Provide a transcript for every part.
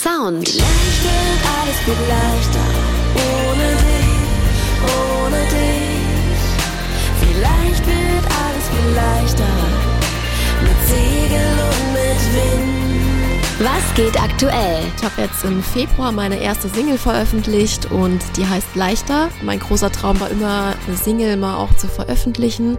Sound. Vielleicht wird alles viel leichter ohne dich, ohne dich. Vielleicht wird alles viel leichter mit Segel und mit Wind. Was geht aktuell? Ich habe jetzt im Februar meine erste Single veröffentlicht und die heißt Leichter. Mein großer Traum war immer, eine Single mal auch zu veröffentlichen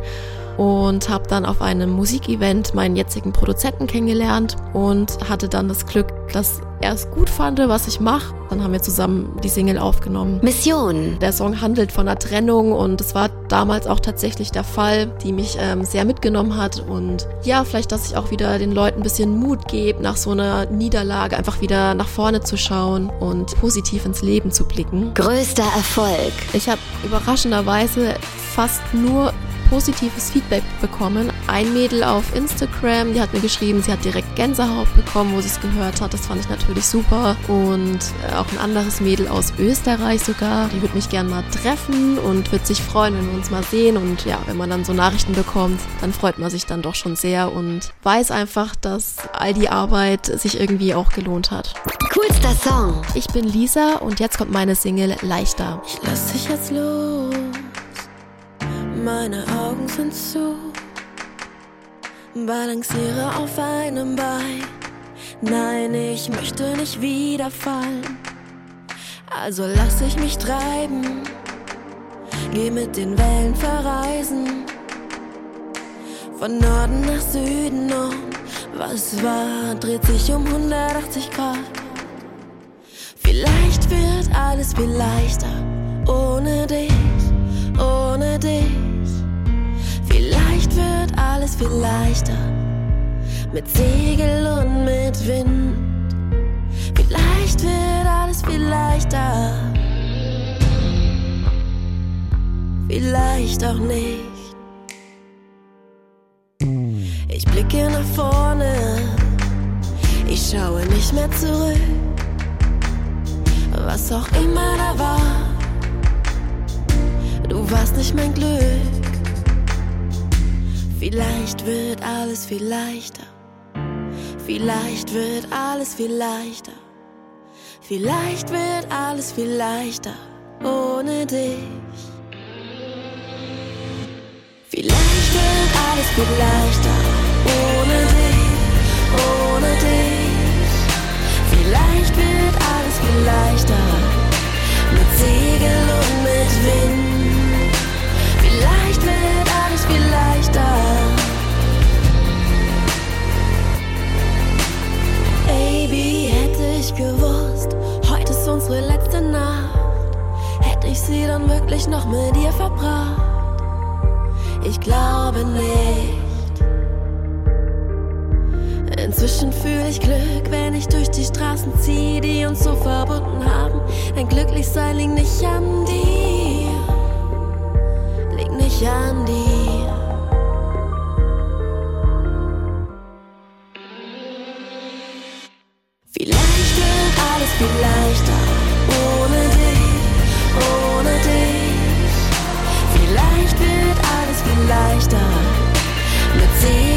und habe dann auf einem Musikevent meinen jetzigen Produzenten kennengelernt und hatte dann das Glück, dass er es gut fand, was ich mache. Dann haben wir zusammen die Single aufgenommen. Mission. Der Song handelt von einer Trennung und es war damals auch tatsächlich der Fall, die mich ähm, sehr mitgenommen hat und ja, vielleicht, dass ich auch wieder den Leuten ein bisschen Mut gebe, nach so einer Niederlage einfach wieder nach vorne zu schauen und positiv ins Leben zu blicken. Größter Erfolg. Ich habe überraschenderweise fast nur positives Feedback bekommen. Ein Mädel auf Instagram, die hat mir geschrieben, sie hat direkt Gänsehaut bekommen, wo sie es gehört hat. Das fand ich natürlich super. Und äh, auch ein anderes Mädel aus Österreich sogar, die würde mich gern mal treffen und wird sich freuen, wenn wir uns mal sehen. Und ja, wenn man dann so Nachrichten bekommt, dann freut man sich dann doch schon sehr und weiß einfach, dass all die Arbeit sich irgendwie auch gelohnt hat. Coolster Song. Ich bin Lisa und jetzt kommt meine Single Leichter. Ich lass dich jetzt los, meine Augen sind zu, balanciere auf einem Bein. Nein, ich möchte nicht wieder fallen, also lass ich mich treiben, geh mit den Wellen verreisen, von Norden nach Süden und was war, dreht sich um 180 Grad. Vielleicht wird alles viel leichter ohne dich, ohne dich. Alles viel leichter mit Segel und mit Wind. Vielleicht wird alles viel leichter. Vielleicht auch nicht. Ich blicke nach vorne, ich schaue nicht mehr zurück was auch immer da war. Du warst nicht mein Glück. Vielleicht wird alles viel leichter. Vielleicht wird alles viel leichter. Vielleicht wird alles viel leichter ohne dich. Vielleicht wird alles viel leichter ohne dich, ohne dich. Vielleicht wird alles viel leichter ich sie dann wirklich noch mit dir verbracht? Ich glaube nicht. Inzwischen fühle ich Glück, wenn ich durch die Straßen ziehe, die uns so verbunden haben. Denn Glücklichsein liegt nicht an dir, liegt nicht an dir. Vielleicht wird alles vielleicht. see